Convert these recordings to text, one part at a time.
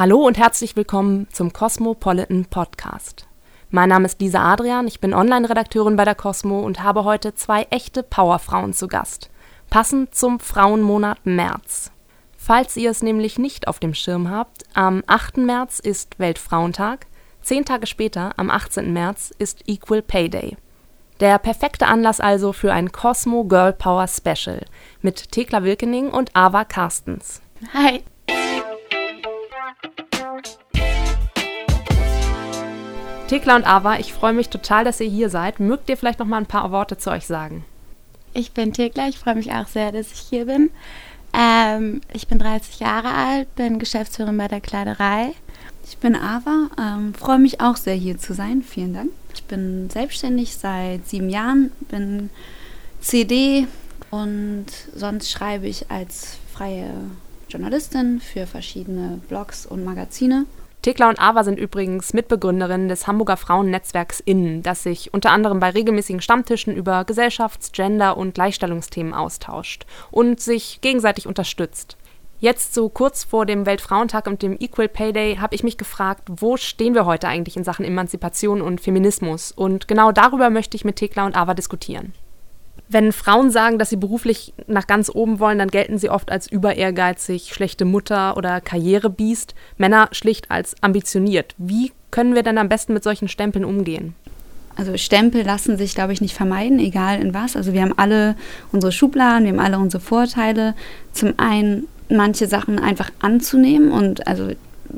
Hallo und herzlich willkommen zum Cosmopolitan Podcast. Mein Name ist Lisa Adrian, ich bin Online-Redakteurin bei der Cosmo und habe heute zwei echte Powerfrauen zu Gast, passend zum Frauenmonat März. Falls ihr es nämlich nicht auf dem Schirm habt, am 8. März ist Weltfrauentag, zehn Tage später, am 18. März, ist Equal Pay Day. Der perfekte Anlass also für ein Cosmo Girl Power Special mit Thekla Wilkening und Ava Carstens. Hi. Thekla und Ava, ich freue mich total, dass ihr hier seid. Mögt ihr vielleicht noch mal ein paar Worte zu euch sagen? Ich bin Thekla, ich freue mich auch sehr, dass ich hier bin. Ähm, ich bin 30 Jahre alt, bin Geschäftsführerin bei der Kleiderei. Ich bin Ava, ähm, freue mich auch sehr hier zu sein. Vielen Dank. Ich bin selbstständig seit sieben Jahren, bin CD und sonst schreibe ich als freie Journalistin für verschiedene Blogs und Magazine. Thekla und Ava sind übrigens Mitbegründerinnen des Hamburger Frauennetzwerks Innen, das sich unter anderem bei regelmäßigen Stammtischen über Gesellschafts-, Gender- und Gleichstellungsthemen austauscht und sich gegenseitig unterstützt. Jetzt so kurz vor dem Weltfrauentag und dem Equal Pay Day habe ich mich gefragt, wo stehen wir heute eigentlich in Sachen Emanzipation und Feminismus? Und genau darüber möchte ich mit Thekla und Ava diskutieren. Wenn Frauen sagen, dass sie beruflich nach ganz oben wollen, dann gelten sie oft als überehrgeizig, schlechte Mutter oder Karrierebiest, Männer schlicht als ambitioniert. Wie können wir denn am besten mit solchen Stempeln umgehen? Also Stempel lassen sich, glaube ich, nicht vermeiden, egal in was. Also wir haben alle unsere Schubladen, wir haben alle unsere Vorteile. Zum einen manche Sachen einfach anzunehmen und also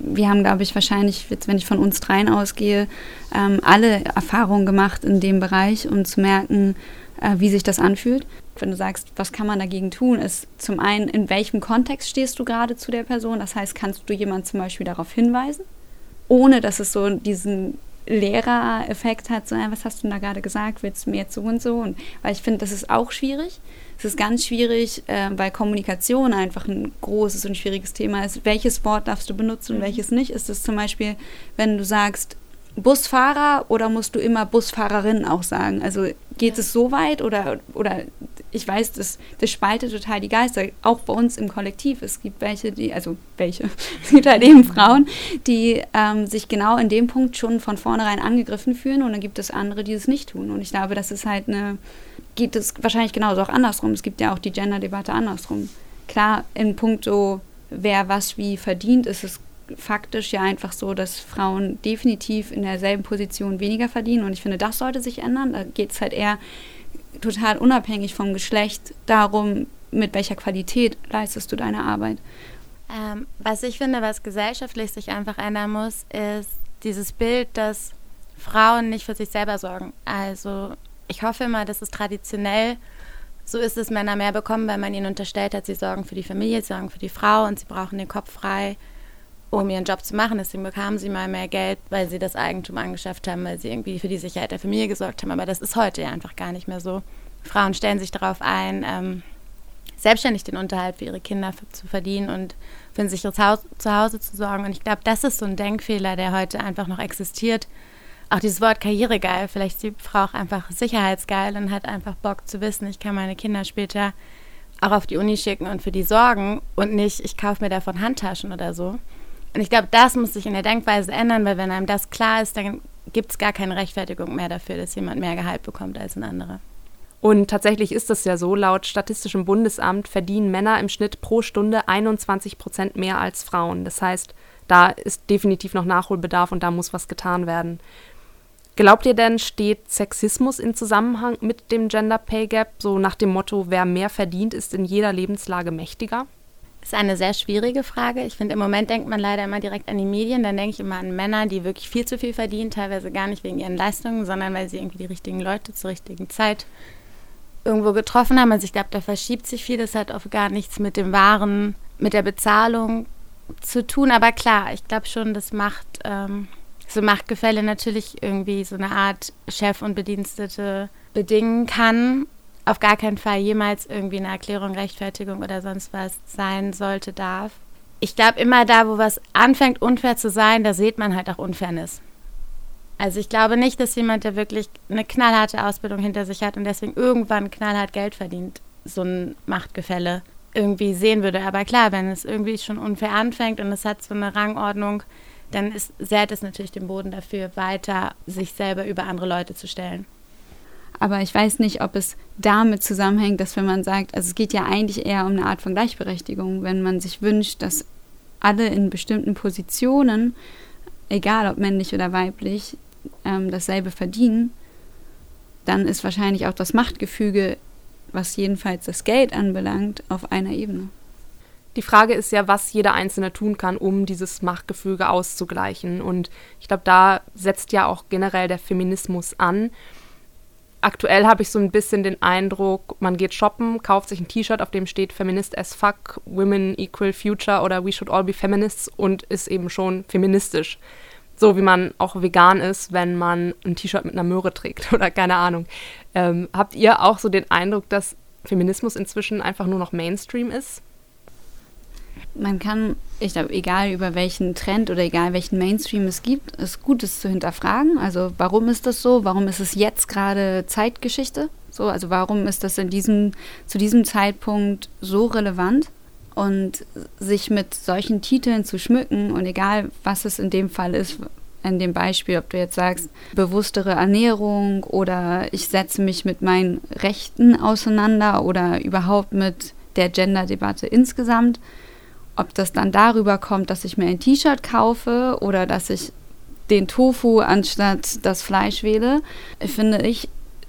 wir haben, glaube ich, wahrscheinlich, jetzt, wenn ich von uns dreien ausgehe, ähm, alle Erfahrungen gemacht in dem Bereich, um zu merken, äh, wie sich das anfühlt. Wenn du sagst, was kann man dagegen tun, ist zum einen, in welchem Kontext stehst du gerade zu der Person? Das heißt, kannst du jemand zum Beispiel darauf hinweisen, ohne dass es so diesen Lehrereffekt hat, so, was hast du da gerade gesagt, willst du mir jetzt so und so? Und, weil ich finde, das ist auch schwierig. Es ist ganz schwierig, äh, weil Kommunikation einfach ein großes und schwieriges Thema ist. Welches Wort darfst du benutzen und mhm. welches nicht? Ist es zum Beispiel, wenn du sagst, Busfahrer oder musst du immer Busfahrerin auch sagen? Also geht es so weit oder, oder ich weiß, das, das spaltet total die Geister, auch bei uns im Kollektiv. Es gibt welche, die, also welche, es gibt halt eben Frauen, die ähm, sich genau in dem Punkt schon von vornherein angegriffen fühlen und dann gibt es andere, die es nicht tun. Und ich glaube, das ist halt eine, geht es wahrscheinlich genauso auch andersrum. Es gibt ja auch die Gender-Debatte andersrum. Klar, in puncto, wer was wie verdient, ist es faktisch ja einfach so, dass Frauen definitiv in derselben Position weniger verdienen. Und ich finde, das sollte sich ändern. Da geht es halt eher total unabhängig vom Geschlecht darum, mit welcher Qualität leistest du deine Arbeit. Ähm, was ich finde, was gesellschaftlich sich einfach ändern muss, ist dieses Bild, dass Frauen nicht für sich selber sorgen. Also ich hoffe immer, dass es traditionell so ist, dass Männer mehr bekommen, weil man ihnen unterstellt hat, sie sorgen für die Familie, sie sorgen für die Frau und sie brauchen den Kopf frei um ihren Job zu machen. Deswegen bekamen sie mal mehr Geld, weil sie das Eigentum angeschafft haben, weil sie irgendwie für die Sicherheit der Familie gesorgt haben. Aber das ist heute ja einfach gar nicht mehr so. Frauen stellen sich darauf ein, ähm, selbstständig den Unterhalt für ihre Kinder zu verdienen und für sich zu Hause zu sorgen. Und ich glaube, das ist so ein Denkfehler, der heute einfach noch existiert. Auch dieses Wort karrieregeil. Vielleicht die Frau auch einfach sicherheitsgeil und hat einfach Bock zu wissen, ich kann meine Kinder später auch auf die Uni schicken und für die sorgen und nicht, ich kaufe mir davon Handtaschen oder so. Und ich glaube, das muss sich in der Denkweise ändern, weil wenn einem das klar ist, dann gibt es gar keine Rechtfertigung mehr dafür, dass jemand mehr Gehalt bekommt als ein anderer. Und tatsächlich ist es ja so, laut Statistischem Bundesamt verdienen Männer im Schnitt pro Stunde 21 Prozent mehr als Frauen. Das heißt, da ist definitiv noch Nachholbedarf und da muss was getan werden. Glaubt ihr denn, steht Sexismus in Zusammenhang mit dem Gender Pay Gap, so nach dem Motto, wer mehr verdient, ist in jeder Lebenslage mächtiger? Ist eine sehr schwierige Frage. Ich finde, im Moment denkt man leider immer direkt an die Medien. Dann denke ich immer an Männer, die wirklich viel zu viel verdienen, teilweise gar nicht wegen ihren Leistungen, sondern weil sie irgendwie die richtigen Leute zur richtigen Zeit irgendwo getroffen haben. Also ich glaube, da verschiebt sich viel. Das hat oft gar nichts mit dem Waren, mit der Bezahlung zu tun. Aber klar, ich glaube schon, das macht ähm, so Machtgefälle natürlich irgendwie so eine Art Chef und Bedienstete bedingen kann auf gar keinen Fall jemals irgendwie eine Erklärung, Rechtfertigung oder sonst was sein sollte, darf. Ich glaube, immer da, wo was anfängt, unfair zu sein, da sieht man halt auch Unfairness. Also ich glaube nicht, dass jemand, der wirklich eine knallharte Ausbildung hinter sich hat und deswegen irgendwann knallhart Geld verdient, so ein Machtgefälle irgendwie sehen würde. Aber klar, wenn es irgendwie schon unfair anfängt und es hat so eine Rangordnung, dann ist, sät es natürlich den Boden dafür, weiter sich selber über andere Leute zu stellen. Aber ich weiß nicht, ob es damit zusammenhängt, dass wenn man sagt, also es geht ja eigentlich eher um eine Art von Gleichberechtigung, wenn man sich wünscht, dass alle in bestimmten Positionen, egal ob männlich oder weiblich, ähm, dasselbe verdienen, dann ist wahrscheinlich auch das Machtgefüge, was jedenfalls das Geld anbelangt, auf einer Ebene. Die Frage ist ja, was jeder Einzelne tun kann, um dieses Machtgefüge auszugleichen. Und ich glaube, da setzt ja auch generell der Feminismus an. Aktuell habe ich so ein bisschen den Eindruck, man geht shoppen, kauft sich ein T-Shirt, auf dem steht Feminist as fuck, Women equal future oder We should all be feminists und ist eben schon feministisch. So wie man auch vegan ist, wenn man ein T-Shirt mit einer Möhre trägt oder keine Ahnung. Ähm, habt ihr auch so den Eindruck, dass Feminismus inzwischen einfach nur noch Mainstream ist? Man kann, ich glaube, egal über welchen Trend oder egal welchen Mainstream es gibt, es gut ist zu hinterfragen. Also warum ist das so? Warum ist es jetzt gerade Zeitgeschichte? So, also warum ist das in diesem, zu diesem Zeitpunkt so relevant? Und sich mit solchen Titeln zu schmücken und egal, was es in dem Fall ist, in dem Beispiel, ob du jetzt sagst, bewusstere Ernährung oder ich setze mich mit meinen Rechten auseinander oder überhaupt mit der Gender-Debatte insgesamt, ob das dann darüber kommt, dass ich mir ein T-Shirt kaufe oder dass ich den Tofu anstatt das Fleisch wähle, finde ich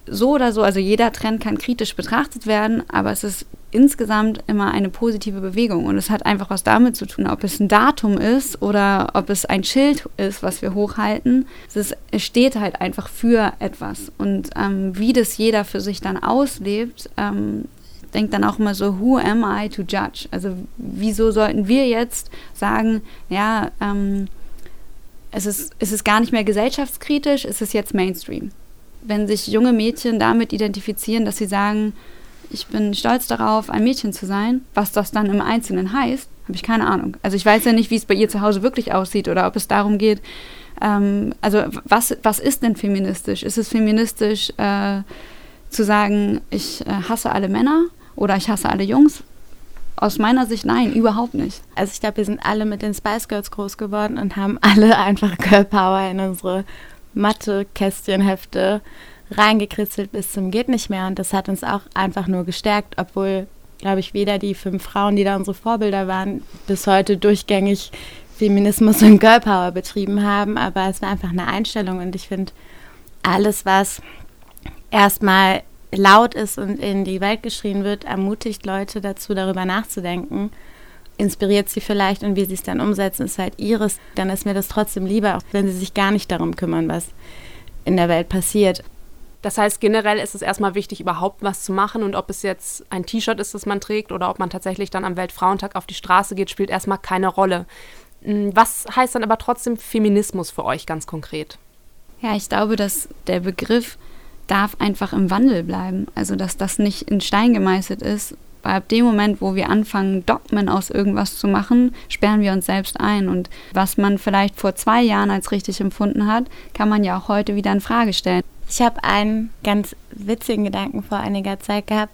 so oder so, also jeder Trend kann kritisch betrachtet werden, aber es ist insgesamt immer eine positive Bewegung und es hat einfach was damit zu tun, ob es ein Datum ist oder ob es ein Schild ist, was wir hochhalten. Es, ist, es steht halt einfach für etwas und ähm, wie das jeder für sich dann auslebt, ähm, denkt dann auch immer so, who am I to judge? Also wieso sollten wir jetzt sagen, ja, ähm, es, ist, es ist gar nicht mehr gesellschaftskritisch, es ist jetzt Mainstream wenn sich junge Mädchen damit identifizieren, dass sie sagen, ich bin stolz darauf, ein Mädchen zu sein, was das dann im Einzelnen heißt, habe ich keine Ahnung. Also ich weiß ja nicht, wie es bei ihr zu Hause wirklich aussieht oder ob es darum geht, ähm, also was, was ist denn feministisch? Ist es feministisch äh, zu sagen, ich äh, hasse alle Männer oder ich hasse alle Jungs? Aus meiner Sicht nein, überhaupt nicht. Also ich glaube, wir sind alle mit den Spice Girls groß geworden und haben alle einfach Girl Power in unsere Mathe-Kästchenhefte reingekritzelt bis zum geht nicht mehr. Und das hat uns auch einfach nur gestärkt, obwohl, glaube ich, weder die fünf Frauen, die da unsere Vorbilder waren, bis heute durchgängig Feminismus und Girl Power betrieben haben. Aber es war einfach eine Einstellung und ich finde, alles, was erstmal laut ist und in die Welt geschrien wird, ermutigt Leute dazu, darüber nachzudenken inspiriert sie vielleicht und wie sie es dann umsetzen, ist halt ihres. Dann ist mir das trotzdem lieber, auch wenn sie sich gar nicht darum kümmern, was in der Welt passiert. Das heißt, generell ist es erstmal wichtig, überhaupt was zu machen. Und ob es jetzt ein T-Shirt ist, das man trägt, oder ob man tatsächlich dann am Weltfrauentag auf die Straße geht, spielt erstmal keine Rolle. Hm, was heißt dann aber trotzdem Feminismus für euch ganz konkret? Ja, ich glaube, dass der Begriff darf einfach im Wandel bleiben. Also, dass das nicht in Stein gemeißelt ist, weil ab dem Moment, wo wir anfangen, Dogmen aus irgendwas zu machen, sperren wir uns selbst ein. Und was man vielleicht vor zwei Jahren als richtig empfunden hat, kann man ja auch heute wieder in Frage stellen. Ich habe einen ganz witzigen Gedanken vor einiger Zeit gehabt,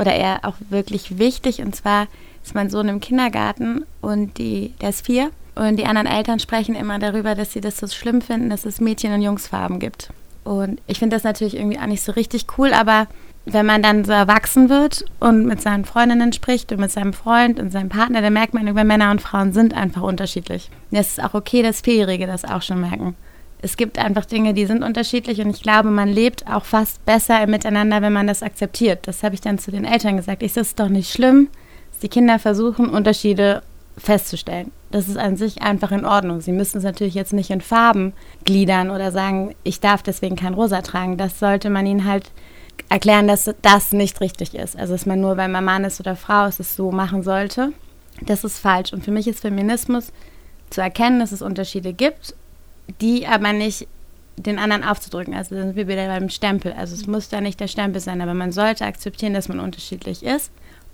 oder eher auch wirklich wichtig. Und zwar ist mein Sohn im Kindergarten und die, der ist vier. Und die anderen Eltern sprechen immer darüber, dass sie das so schlimm finden, dass es Mädchen- und Jungsfarben gibt. Und ich finde das natürlich irgendwie auch nicht so richtig cool, aber wenn man dann so erwachsen wird und mit seinen Freundinnen spricht und mit seinem Freund und seinem Partner, dann merkt man, über Männer und Frauen sind einfach unterschiedlich. Und es ist auch okay, dass Vierjährige das auch schon merken. Es gibt einfach Dinge, die sind unterschiedlich und ich glaube, man lebt auch fast besser im Miteinander, wenn man das akzeptiert. Das habe ich dann zu den Eltern gesagt. Ich, das ist doch nicht schlimm, dass die Kinder versuchen, Unterschiede festzustellen. Das ist an sich einfach in Ordnung. Sie müssen es natürlich jetzt nicht in Farben gliedern oder sagen, ich darf deswegen kein Rosa tragen. Das sollte man ihnen halt erklären, dass das nicht richtig ist. Also, dass man nur, weil man Mann ist oder Frau ist, es so machen sollte. Das ist falsch. Und für mich ist Feminismus zu erkennen, dass es Unterschiede gibt, die aber nicht den anderen aufzudrücken. Also da sind wir wieder beim Stempel. Also es muss da nicht der Stempel sein, aber man sollte akzeptieren, dass man unterschiedlich ist.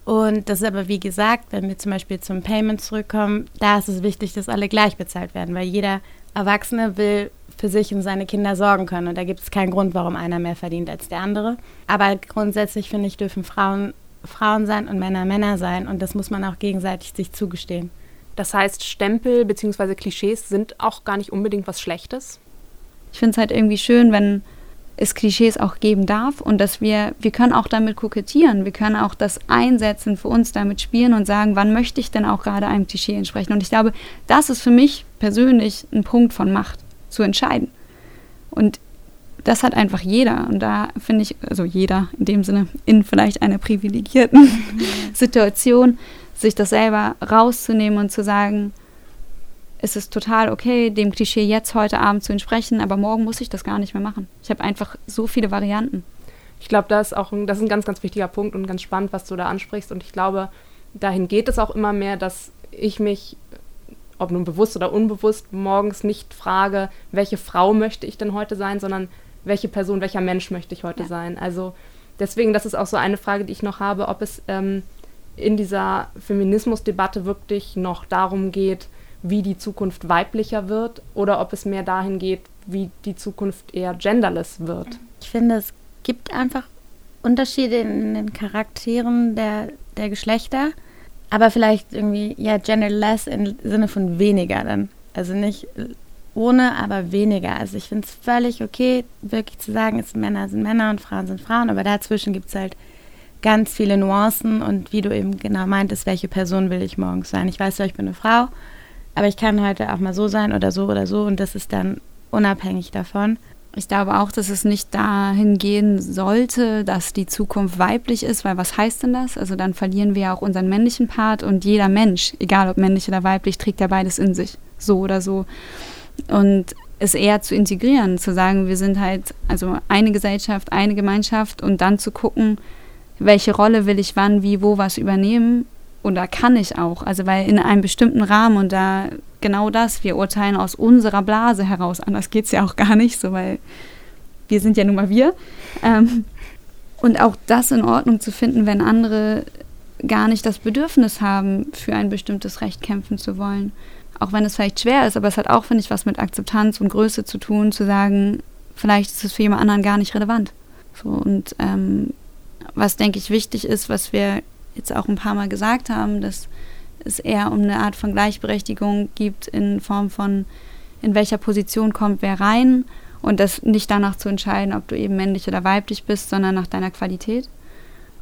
Und das ist aber, wie gesagt, wenn wir zum Beispiel zum Payment zurückkommen, da ist es wichtig, dass alle gleich bezahlt werden, weil jeder Erwachsene will für sich und seine Kinder sorgen können. Und da gibt es keinen Grund, warum einer mehr verdient als der andere. Aber grundsätzlich finde ich, dürfen Frauen Frauen sein und Männer Männer sein. Und das muss man auch gegenseitig sich zugestehen. Das heißt, Stempel bzw. Klischees sind auch gar nicht unbedingt was Schlechtes? Ich finde es halt irgendwie schön, wenn es Klischees auch geben darf und dass wir, wir können auch damit kokettieren, wir können auch das einsetzen, für uns damit spielen und sagen, wann möchte ich denn auch gerade einem Klischee entsprechen. Und ich glaube, das ist für mich persönlich ein Punkt von Macht, zu entscheiden. Und das hat einfach jeder. Und da finde ich, also jeder in dem Sinne, in vielleicht einer privilegierten Situation, sich das selber rauszunehmen und zu sagen, es ist total okay, dem Klischee jetzt heute Abend zu entsprechen, aber morgen muss ich das gar nicht mehr machen. Ich habe einfach so viele Varianten. Ich glaube, das ist auch ein, das ist ein ganz, ganz wichtiger Punkt und ganz spannend, was du da ansprichst. Und ich glaube, dahin geht es auch immer mehr, dass ich mich, ob nun bewusst oder unbewusst, morgens nicht frage, welche Frau möchte ich denn heute sein, sondern welche Person, welcher Mensch möchte ich heute ja. sein. Also deswegen, das ist auch so eine Frage, die ich noch habe, ob es ähm, in dieser Feminismusdebatte wirklich noch darum geht, wie die Zukunft weiblicher wird oder ob es mehr dahin geht, wie die Zukunft eher genderless wird. Ich finde, es gibt einfach Unterschiede in den Charakteren der, der Geschlechter, aber vielleicht irgendwie, ja, genderless im Sinne von weniger dann. Also nicht ohne, aber weniger. Also ich finde es völlig okay, wirklich zu sagen, es Männer sind Männer und Frauen sind Frauen, aber dazwischen gibt es halt ganz viele Nuancen und wie du eben genau meintest, welche Person will ich morgens sein. Ich weiß ja, ich bin eine Frau aber ich kann heute auch mal so sein oder so oder so und das ist dann unabhängig davon. Ich glaube auch, dass es nicht dahin gehen sollte, dass die Zukunft weiblich ist, weil was heißt denn das? Also dann verlieren wir ja auch unseren männlichen Part und jeder Mensch, egal ob männlich oder weiblich, trägt ja beides in sich, so oder so. Und es eher zu integrieren, zu sagen, wir sind halt also eine Gesellschaft, eine Gemeinschaft und dann zu gucken, welche Rolle will ich wann, wie, wo was übernehmen und da kann ich auch. Also weil in einem bestimmten Rahmen und da genau das, wir urteilen aus unserer Blase heraus. Anders geht es ja auch gar nicht so, weil wir sind ja nun mal wir. Ähm, und auch das in Ordnung zu finden, wenn andere gar nicht das Bedürfnis haben, für ein bestimmtes Recht kämpfen zu wollen. Auch wenn es vielleicht schwer ist, aber es hat auch, finde ich, was mit Akzeptanz und Größe zu tun, zu sagen, vielleicht ist es für jemand anderen gar nicht relevant. So, und ähm, was, denke ich, wichtig ist, was wir jetzt auch ein paar Mal gesagt haben, dass es eher um eine Art von Gleichberechtigung gibt in Form von, in welcher Position kommt wer rein und das nicht danach zu entscheiden, ob du eben männlich oder weiblich bist, sondern nach deiner Qualität.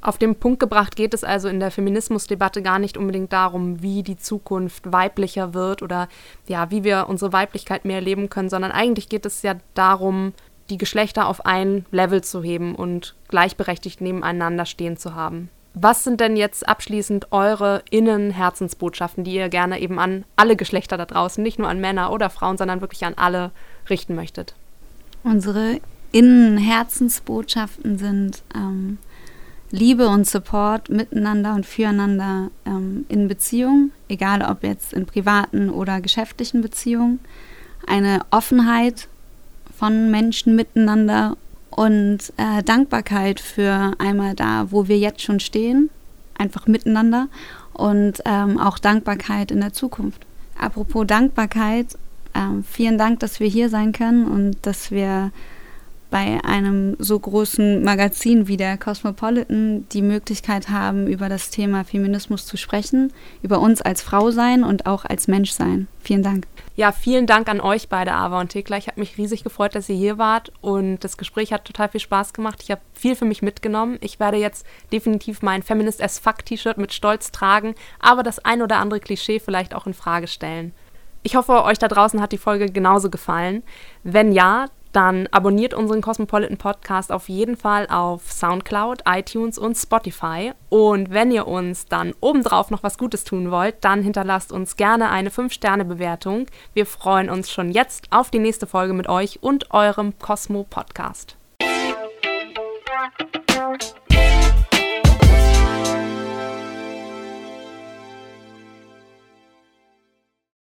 Auf den Punkt gebracht geht es also in der Feminismusdebatte gar nicht unbedingt darum, wie die Zukunft weiblicher wird oder ja, wie wir unsere Weiblichkeit mehr leben können, sondern eigentlich geht es ja darum, die Geschlechter auf ein Level zu heben und gleichberechtigt nebeneinander stehen zu haben. Was sind denn jetzt abschließend eure Innenherzensbotschaften, die ihr gerne eben an alle Geschlechter da draußen, nicht nur an Männer oder Frauen, sondern wirklich an alle richten möchtet? Unsere Innenherzensbotschaften sind ähm, Liebe und Support miteinander und füreinander ähm, in Beziehungen, egal ob jetzt in privaten oder geschäftlichen Beziehungen. Eine Offenheit von Menschen miteinander und äh, Dankbarkeit für einmal da, wo wir jetzt schon stehen, einfach miteinander und ähm, auch Dankbarkeit in der Zukunft. Apropos Dankbarkeit, äh, vielen Dank, dass wir hier sein können und dass wir bei einem so großen Magazin wie der Cosmopolitan die Möglichkeit haben, über das Thema Feminismus zu sprechen, über uns als Frau sein und auch als Mensch sein. Vielen Dank. Ja, vielen Dank an euch beide, Ava und Thekla. Ich habe mich riesig gefreut, dass ihr hier wart und das Gespräch hat total viel Spaß gemacht. Ich habe viel für mich mitgenommen. Ich werde jetzt definitiv mein Feminist as Fuck T-Shirt mit Stolz tragen, aber das ein oder andere Klischee vielleicht auch in Frage stellen. Ich hoffe, euch da draußen hat die Folge genauso gefallen. Wenn ja, dann abonniert unseren Cosmopolitan Podcast auf jeden Fall auf SoundCloud, iTunes und Spotify. Und wenn ihr uns dann obendrauf noch was Gutes tun wollt, dann hinterlasst uns gerne eine 5-Sterne-Bewertung. Wir freuen uns schon jetzt auf die nächste Folge mit euch und eurem Cosmo Podcast.